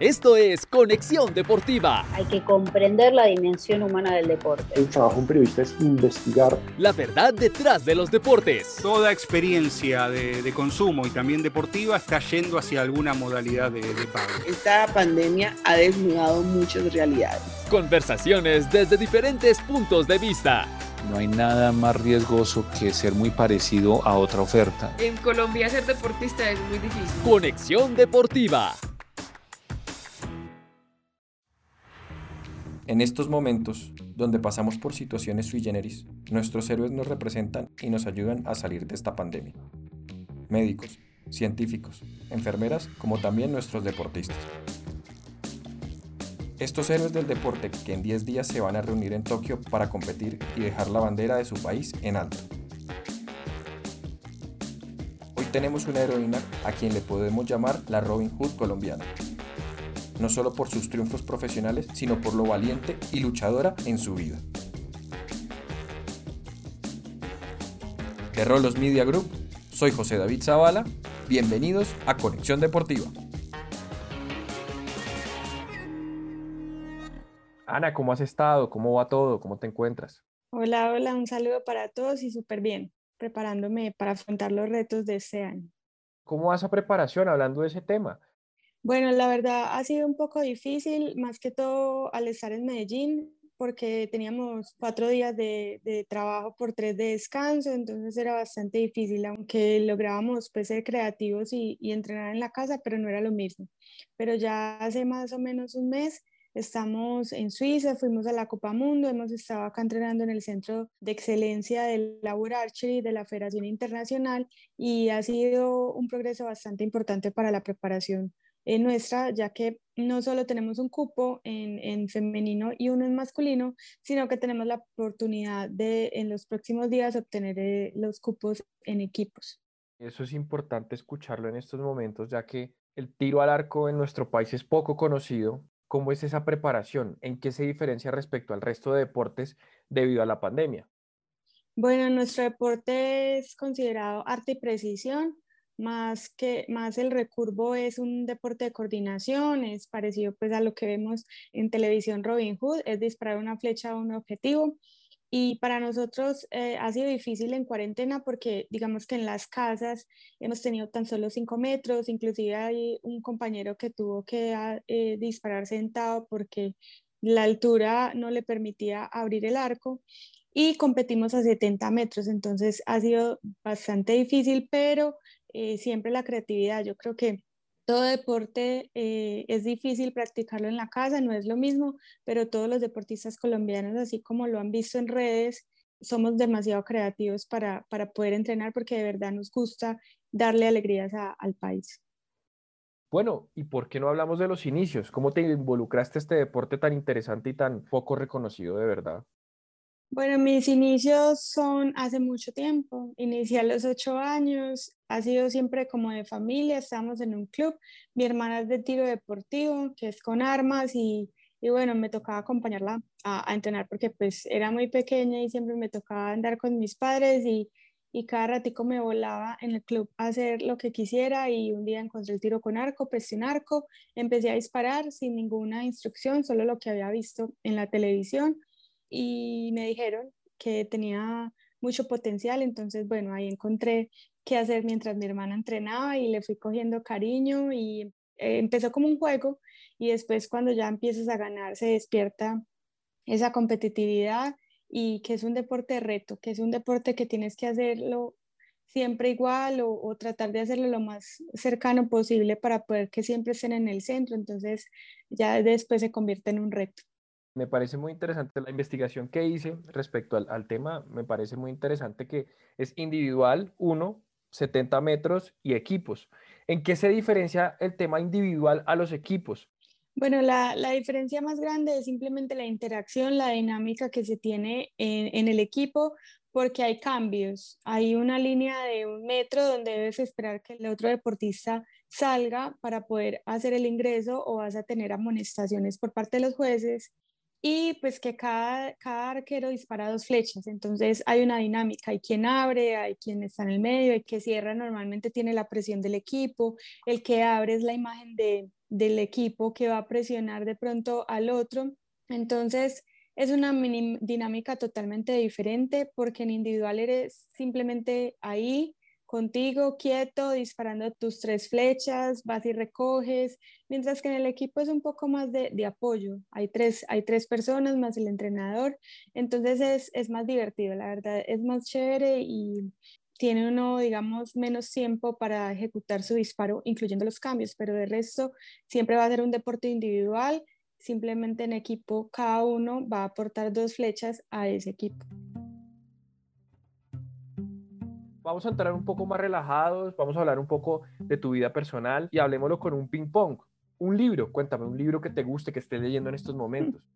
Esto es Conexión Deportiva. Hay que comprender la dimensión humana del deporte. El trabajo de un periodista es investigar. La verdad detrás de los deportes. Toda experiencia de, consumo y también deportiva está yendo hacia alguna modalidad de, de pago. Esta pandemia ha desnudado muchas realidades. Conversaciones desde diferentes puntos de vista. No hay nada más riesgoso que ser muy parecido a otra oferta. En Colombia ser deportista es muy difícil. Conexión Deportiva. En estos momentos, donde pasamos por situaciones sui generis, nuestros héroes nos representan y nos ayudan a salir de esta pandemia. Médicos, científicos, enfermeras, como también nuestros deportistas. Estos héroes del deporte que en 10 días se van a reunir en Tokio para competir y dejar la bandera de su país en alto. Hoy tenemos una heroína a quien le podemos llamar la Robin Hood colombiana no solo por sus triunfos profesionales, sino por lo valiente y luchadora en su vida. De Rolos Media Group, soy José David Zavala, bienvenidos a Conexión Deportiva. Ana, ¿cómo has estado? ¿Cómo va todo? ¿Cómo te encuentras? Hola, hola, un saludo para todos y súper bien, preparándome para afrontar los retos de este año. ¿Cómo va esa preparación hablando de ese tema? Bueno, la verdad ha sido un poco difícil, más que todo al estar en Medellín, porque teníamos cuatro días de, trabajo por tres de descanso, entonces era bastante difícil, aunque lográbamos pues, ser creativos y, y entrenar en la casa, pero no era lo mismo. Pero ya hace más o menos un mes Estamos en Suiza, fuimos a la Copa Mundo, hemos estado acá entrenando en el Centro de Excelencia del Labor Archery de la Federación Internacional y ha sido un progreso bastante importante para la preparación en nuestra, ya que no solo tenemos un cupo en, en, femenino y uno en masculino, sino que tenemos la oportunidad de en los próximos días obtener eh, los cupos en equipos. Eso es importante escucharlo en estos momentos, ya que el tiro al arco en nuestro país es poco conocido. ¿Cómo es esa preparación? ¿En qué se diferencia respecto al resto de deportes debido a la pandemia? Bueno, nuestro deporte es considerado arte y precisión más que más el recurvo es un deporte de coordinación, es parecido pues a lo que vemos en televisión Robin Hood, es disparar una flecha a un objetivo. Y para nosotros eh, ha sido difícil en cuarentena porque digamos que en las casas hemos tenido tan solo cinco metros, inclusive hay un compañero que tuvo que ah, eh, disparar sentado porque la altura no le permitía abrir el arco y competimos a 70 metros, entonces ha sido bastante difícil, pero eh, siempre la creatividad. Yo creo que todo deporte eh, es difícil practicarlo en la casa, no es lo mismo, pero todos los deportistas colombianos, así como lo han visto en redes, somos demasiado creativos para, para poder entrenar porque de verdad nos gusta darle alegrías al país. Bueno, ¿y por qué no hablamos de los inicios? ¿Cómo te involucraste a este deporte tan interesante y tan poco reconocido de verdad? Bueno, mis inicios son hace mucho tiempo. Inicié a los ocho años. Ha sido siempre como de familia. Estamos en un club. Mi hermana es de tiro deportivo, que es con armas y, y bueno, me tocaba acompañarla a, a, entrenar porque pues era muy pequeña y siempre me tocaba andar con mis padres y, y cada ratico me volaba en el club a hacer lo que quisiera y un día encontré el tiro con arco, presté un arco, empecé a disparar sin ninguna instrucción, solo lo que había visto en la televisión y me dijeron que tenía mucho potencial, entonces bueno, ahí encontré qué hacer mientras mi hermana entrenaba y le fui cogiendo cariño y eh, empezó como un juego y después cuando ya empiezas a ganar se despierta esa competitividad y que es un deporte de reto, que es un deporte que tienes que hacerlo siempre igual o, o, tratar de hacerlo lo más cercano posible para poder que siempre estén en el centro, entonces ya después se convierte en un reto. Me parece muy interesante la investigación que hice respecto al, tema. Me parece muy interesante que es individual, uno, 70 metros y equipos. ¿En qué se diferencia el tema individual a los equipos? Bueno, la, la diferencia más grande es simplemente la interacción, la dinámica que se tiene en, en el equipo, porque hay cambios. Hay una línea de un metro donde debes esperar que el otro deportista salga para poder hacer el ingreso o vas a tener amonestaciones por parte de los jueces y pues que cada, cada arquero dispara dos flechas, entonces hay una dinámica, hay quien abre, hay quien está en el medio, el que cierra normalmente tiene la presión del equipo, el que abre es la imagen de, del equipo que va a presionar de pronto al otro. Entonces, es una dinámica totalmente diferente porque en individual eres simplemente ahí contigo, quieto, disparando tus tres flechas, vas y recoges, mientras que en el equipo es un poco más de, apoyo. Hay tres, hay tres personas más el entrenador, entonces es, es más divertido, la verdad, es más chévere y tiene uno, digamos, menos tiempo para ejecutar su disparo, incluyendo los cambios, pero de resto siempre va a ser un deporte individual, simplemente en equipo cada uno va a aportar dos flechas a ese equipo vamos a entrar un poco más relajados, vamos a hablar un poco de tu vida personal y hablemoslo con un ping pong. Un libro, cuéntame, un libro que te guste, que estés leyendo en estos momentos.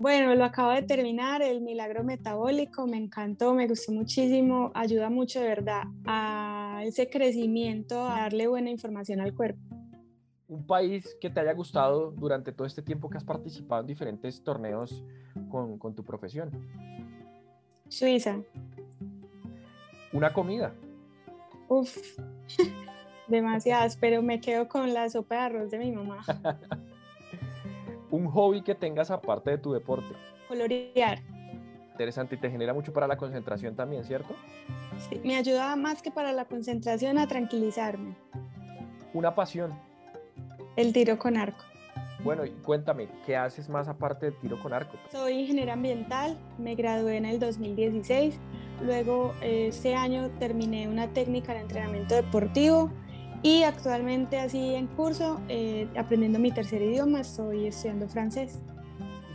Bueno, lo acabo de terminar, El Milagro Metabólico, me encantó, me gustó muchísimo, ayuda mucho de verdad a ese crecimiento, a darle buena información al cuerpo. Un país que te haya gustado durante todo este tiempo que has participado en diferentes torneos con, con tu profesión. Suiza. Una comida. Uf, demasiadas, pero me quedo con la sopa de arroz de mi mamá. Un hobby que tengas aparte de tu deporte. Colorear. Interesante y te genera mucho para la concentración también, ¿cierto? Sí, me ayuda más que para la concentración a tranquilizarme. Una pasión. El tiro con arco. Bueno, y cuéntame, ¿qué haces más aparte de tiro con arco? Soy ingeniera ambiental, me gradué en el 2016, luego este año terminé una técnica de entrenamiento deportivo y actualmente así en curso, eh, aprendiendo mi tercer idioma, estoy estudiando francés.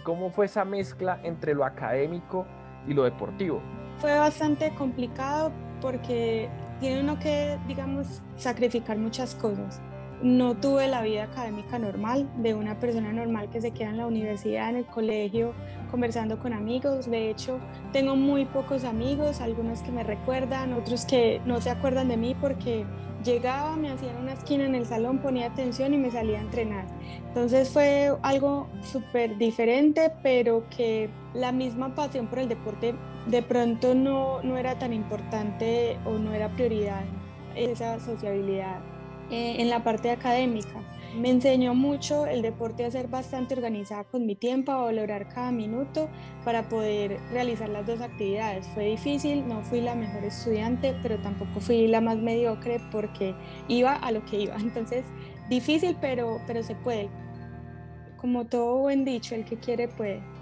¿Cómo fue esa mezcla entre lo académico y lo deportivo? Fue bastante complicado porque tiene uno que, digamos, sacrificar muchas cosas no tuve la vida académica normal de una persona normal que se queda en la universidad, en el colegio, conversando con amigos. De hecho, tengo muy pocos amigos, algunos que me recuerdan, otros que no se acuerdan de mí porque llegaba, me hacían una esquina en el salón, ponía atención y me salía a entrenar. Entonces fue algo súper diferente, pero que la misma pasión por el deporte de pronto no, no era tan importante o no era prioridad, esa sociabilidad eh, en la parte académica. Me enseñó mucho el deporte a ser bastante organizada con mi tiempo, a valorar cada minuto para poder realizar las dos actividades. Fue difícil, no fui la mejor estudiante, pero tampoco fui la más mediocre porque iba a lo que iba. Entonces, difícil, pero, pero se puede. Como todo buen dicho, el que quiere puede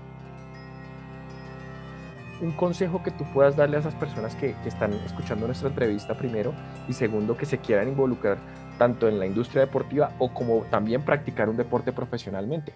un consejo que tú puedas darle a esas personas que, que, están escuchando nuestra entrevista primero y segundo que se quieran involucrar tanto en la industria deportiva o como también practicar un deporte profesionalmente?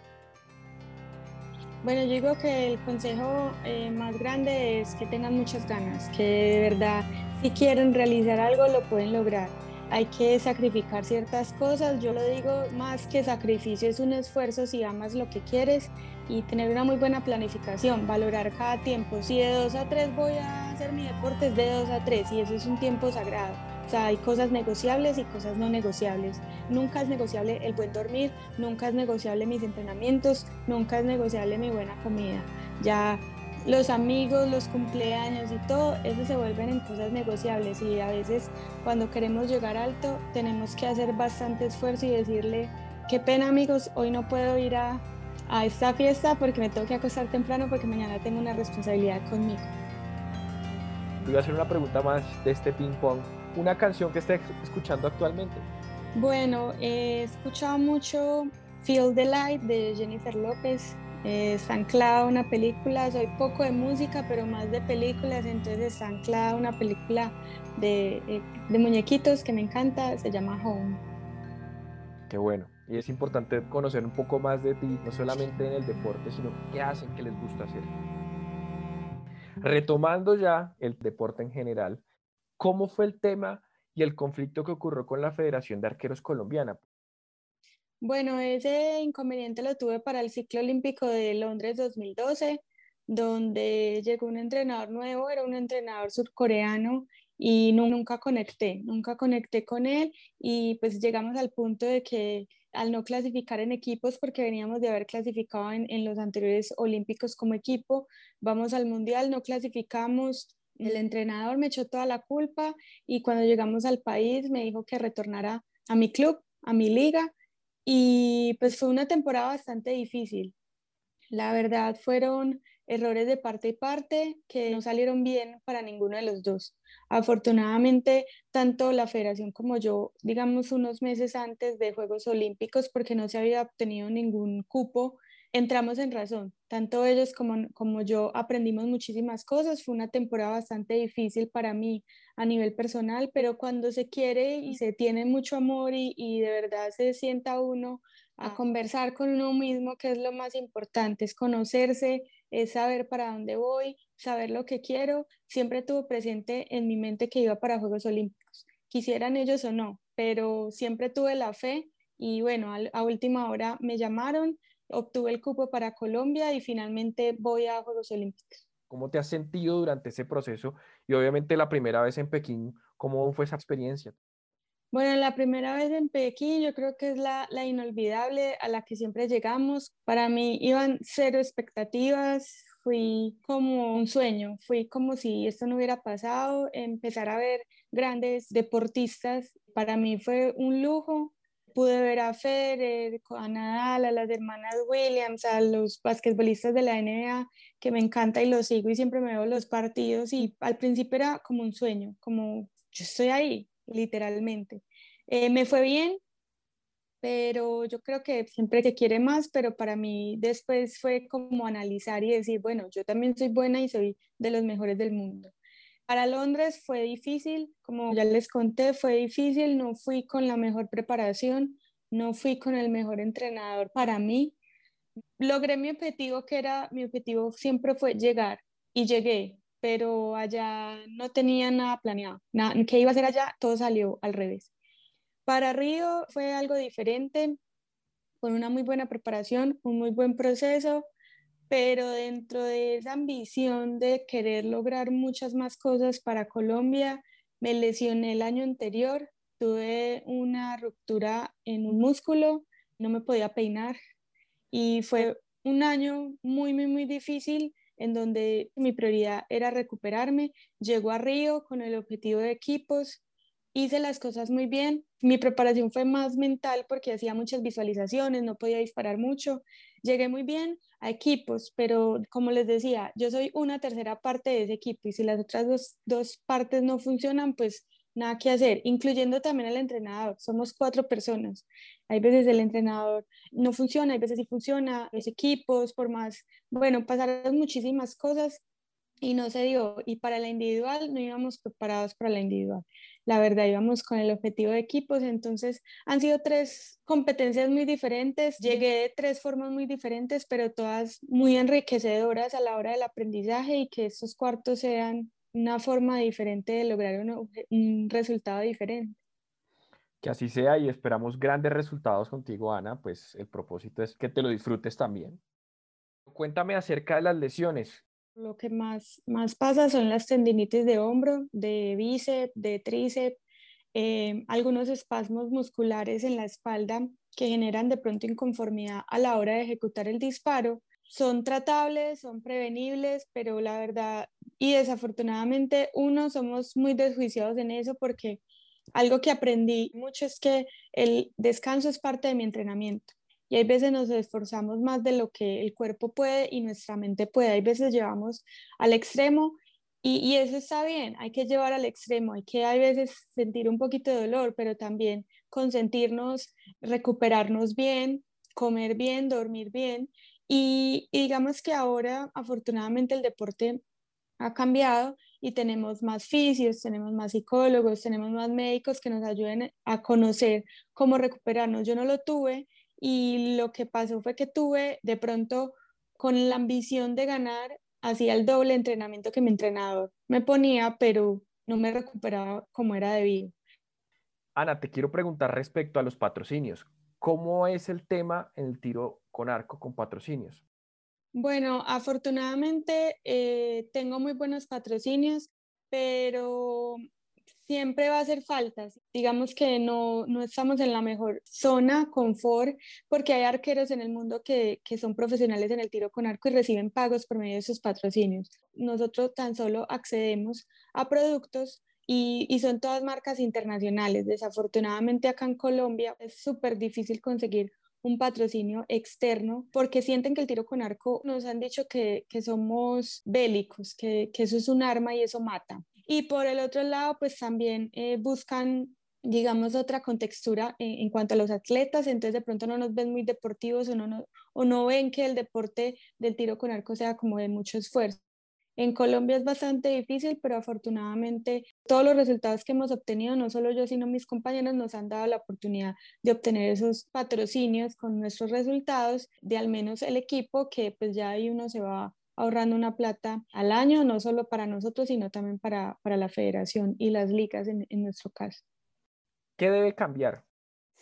Bueno, yo digo que el consejo eh, más grande es que tengan muchas ganas, que de verdad si quieren realizar algo lo pueden lograr. Hay que sacrificar ciertas cosas, yo lo digo más que sacrificio, es un esfuerzo si amas lo que quieres y tener una muy buena planificación, valorar cada tiempo. Si de 2 a 3 voy a hacer mi deporte, es de 2 a 3 y eso es un tiempo sagrado o sea, hay cosas negociables y cosas no negociables. Nunca es negociable el buen dormir, nunca es negociable mis entrenamientos, nunca es negociable mi buena comida. Ya los amigos, los cumpleaños y todo, eso se vuelven en cosas negociables y a veces cuando queremos llegar alto tenemos que hacer bastante esfuerzo y decirle, qué pena amigos, hoy no puedo ir a, a esta fiesta porque me tengo que acostar temprano porque mañana tengo una responsabilidad conmigo. Voy a hacer una pregunta más de este ping pong una canción que estés escuchando actualmente. Bueno, he escuchado mucho Feel the Light de Jennifer López. Eh, está anclada una película, soy poco de música, pero más de películas, entonces está anclada una película de, eh, de muñequitos que me encanta, se llama Home. Qué bueno. Y es importante conocer un poco más de ti, no solamente en el deporte, sino qué hacen, qué les gusta hacer. Retomando ya el deporte en general, ¿Cómo fue el tema y el conflicto que ocurrió con la Federación de Arqueros Colombiana? Bueno, ese inconveniente lo tuve para el ciclo olímpico de Londres 2012, donde llegó un entrenador nuevo, era un entrenador surcoreano y nunca conecté, nunca conecté con él y pues llegamos al punto de que al no clasificar en equipos, porque veníamos de haber clasificado en, los anteriores olímpicos como equipo, vamos al mundial, no clasificamos, el entrenador me echó toda la culpa y cuando llegamos al país me dijo que retornara a mi club, a mi liga y pues fue una temporada bastante difícil. La verdad fueron errores de parte y parte que no salieron bien para ninguno de los dos. Afortunadamente, tanto la federación como yo, digamos unos meses antes de Juegos Olímpicos, porque no se había obtenido ningún cupo, entramos en razón. Tanto ellos como, como yo aprendimos muchísimas cosas. Fue una temporada bastante difícil para mí a nivel personal, pero cuando se quiere y se tiene mucho amor y, y de verdad se sienta uno a conversar con uno mismo, que es lo más importante, es conocerse, es saber para dónde voy, saber lo que quiero. Siempre tuve presente en mi mente que iba para Juegos Olímpicos, quisieran ellos o no, pero siempre tuve la fe y bueno, a, última hora me llamaron, obtuve el cupo para Colombia y finalmente voy a Juegos Olímpicos. ¿Cómo te has sentido durante ese proceso? Y obviamente la primera vez en Pekín, ¿cómo fue esa experiencia? Bueno, la primera vez en Pekín yo creo que es la, la, inolvidable a la que siempre llegamos. Para mí iban cero expectativas, fui como un sueño, fui como si esto no hubiera pasado, empezar a ver grandes deportistas. Para mí fue un lujo. Pude ver a Federer, a Nadal, a las hermanas Williams, a los basquetbolistas de la NBA, que me encanta y los sigo y siempre me veo los partidos. Y al principio era como un sueño, como yo estoy ahí, literalmente. Eh, me fue bien, pero yo creo que siempre se quiere más, pero para mí después fue como analizar y decir, bueno, yo también soy buena y soy de los mejores del mundo. Para Londres fue difícil, como ya les conté, fue difícil, no fui con la mejor preparación, no fui con el mejor entrenador para mí. Logré mi objetivo, que era, mi objetivo siempre fue llegar y llegué, pero allá no tenía nada planeado. Nada, ¿Qué iba a hacer allá? Todo salió al revés. Para Río fue algo diferente, con una muy buena preparación, un muy buen proceso, pero dentro de esa ambición de querer lograr muchas más cosas para Colombia, me lesioné el año anterior, tuve una ruptura en un músculo, no me podía peinar y fue un año muy, muy, muy difícil en donde mi prioridad era recuperarme. Llego a Río con el objetivo de equipos, hice las cosas muy bien. Mi preparación fue más mental porque hacía muchas visualizaciones, no podía disparar mucho. Llegué muy bien a equipos, pero como les decía, yo soy una tercera parte de ese equipo y si las otras dos, dos partes no funcionan, pues nada que hacer, incluyendo también el entrenador. Somos cuatro personas. Hay veces el entrenador no funciona, hay veces sí funciona, los equipos, por más, bueno, pasaron muchísimas cosas y no se dio. Y para la individual no íbamos preparados para la individual. La verdad, íbamos con el objetivo de equipos. Entonces, han sido tres competencias muy diferentes. Llegué de tres formas muy diferentes, pero todas muy enriquecedoras a la hora del aprendizaje y que estos cuartos sean una forma diferente de lograr un, resultado diferente. Que así sea y esperamos grandes resultados contigo, Ana. Pues el propósito es que te lo disfrutes también. Cuéntame acerca de las lesiones. Lo que más, más pasa son las tendinitis de hombro, de bíceps, de tríceps, eh, algunos espasmos musculares en la espalda que generan de pronto inconformidad a la hora de ejecutar el disparo. Son tratables, son prevenibles, pero la verdad y desafortunadamente, uno, somos muy desjuiciados en eso porque algo que aprendí mucho es que el descanso es parte de mi entrenamiento. Y hay veces nos esforzamos más de lo que el cuerpo puede y nuestra mente puede. Hay veces llevamos al extremo y, eso está bien, hay que llevar al extremo, hay que a veces sentir un poquito de dolor, pero también consentirnos, recuperarnos bien, comer bien, dormir bien. Y digamos que ahora, afortunadamente, el deporte ha cambiado y tenemos más fisios, tenemos más psicólogos, tenemos más médicos que nos ayuden a conocer cómo recuperarnos. Yo no lo tuve y lo que pasó fue que tuve de pronto con la ambición de ganar, hacía el doble entrenamiento que mi entrenador me ponía, pero no me recuperaba como era debido. Ana, te quiero preguntar respecto a los patrocinios. ¿Cómo es el tema en el tiro con arco con patrocinios? Bueno, afortunadamente eh, tengo muy buenos patrocinios, pero siempre va a hacer faltas. Digamos que no, no estamos en la mejor zona, confort, porque hay arqueros en el mundo que, que son profesionales en el tiro con arco y reciben pagos por medio de sus patrocinios. Nosotros tan solo accedemos a productos y, y son todas marcas internacionales. Desafortunadamente acá en Colombia es súper difícil conseguir un patrocinio externo porque sienten que el tiro con arco nos han dicho que, que somos bélicos, que, que, eso es un arma y eso mata. Y por el otro lado, pues también eh, buscan digamos, otra contextura en, en, cuanto a los atletas, entonces de pronto no nos ven muy deportivos o no, no, o no ven que el deporte del tiro con arco sea como de mucho esfuerzo. En Colombia es bastante difícil, pero afortunadamente todos los resultados que hemos obtenido, no solo yo, sino mis compañeros, nos han dado la oportunidad de obtener esos patrocinios con nuestros resultados, de al menos el equipo, que pues ya ahí uno se va ahorrando una plata al año, no solo para nosotros, sino también para, para la federación y las ligas en, en nuestro caso. ¿Qué debe cambiar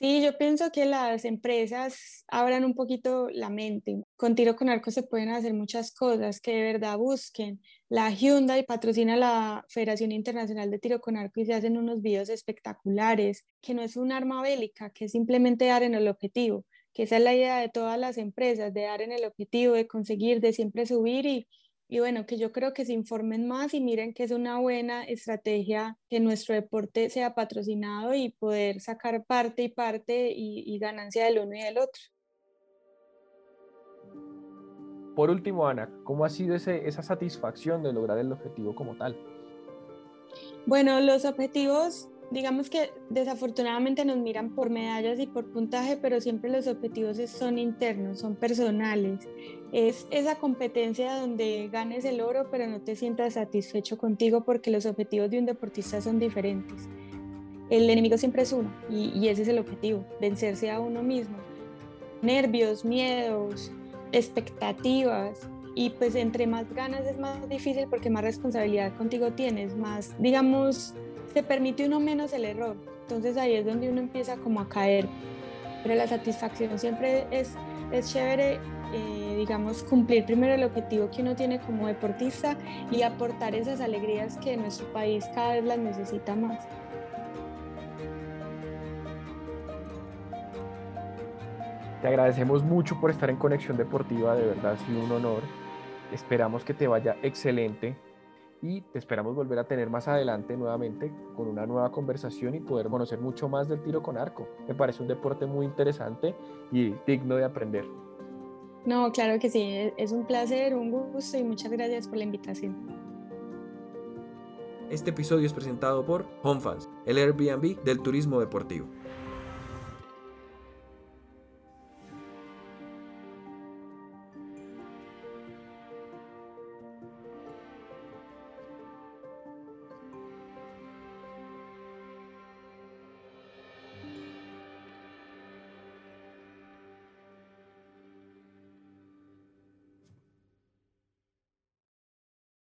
Sí, yo pienso que las empresas abran un poquito la mente. Con tiro con arco se pueden hacer muchas cosas que de verdad busquen. La Hyundai patrocina la Federación Internacional de Tiro con Arco y se hacen unos videos espectaculares, que no es un arma bélica, que es simplemente dar en el objetivo, que esa es la idea de todas las empresas, de dar en el objetivo, de conseguir, de siempre subir y, y bueno, que yo creo que se informen más y miren que es una buena estrategia que nuestro deporte sea patrocinado y poder sacar parte y parte y, y ganancia del uno y del otro. Por último, Ana, ¿cómo ha sido ese, esa satisfacción de lograr el objetivo como tal? Bueno, los objetivos digamos que desafortunadamente nos miran por medallas y por puntaje, pero siempre los objetivos son internos, son personales. Es esa competencia donde ganes el oro, pero no te sientas satisfecho contigo porque los objetivos de un deportista son diferentes. El enemigo siempre es uno y, y ese es el objetivo, vencerse a uno mismo. Nervios, miedos, expectativas, y pues entre más ganas es más difícil porque más responsabilidad contigo tienes, más, digamos, se permite uno menos el error. Entonces ahí es donde uno empieza como a caer. Pero la satisfacción siempre es, es chévere, eh, digamos, cumplir primero el objetivo que uno tiene como deportista y aportar esas alegrías que nuestro país cada vez las necesita más. Te agradecemos mucho por estar en Conexión Deportiva, de verdad ha sido un honor. Esperamos que te vaya excelente y te esperamos volver a tener más adelante nuevamente con una nueva conversación y poder conocer mucho más del tiro con arco. Me parece un deporte muy interesante y digno de aprender. No, claro que sí, es un placer, un gusto y muchas gracias por la invitación. Este episodio es presentado por HomeFans, el Airbnb del turismo deportivo.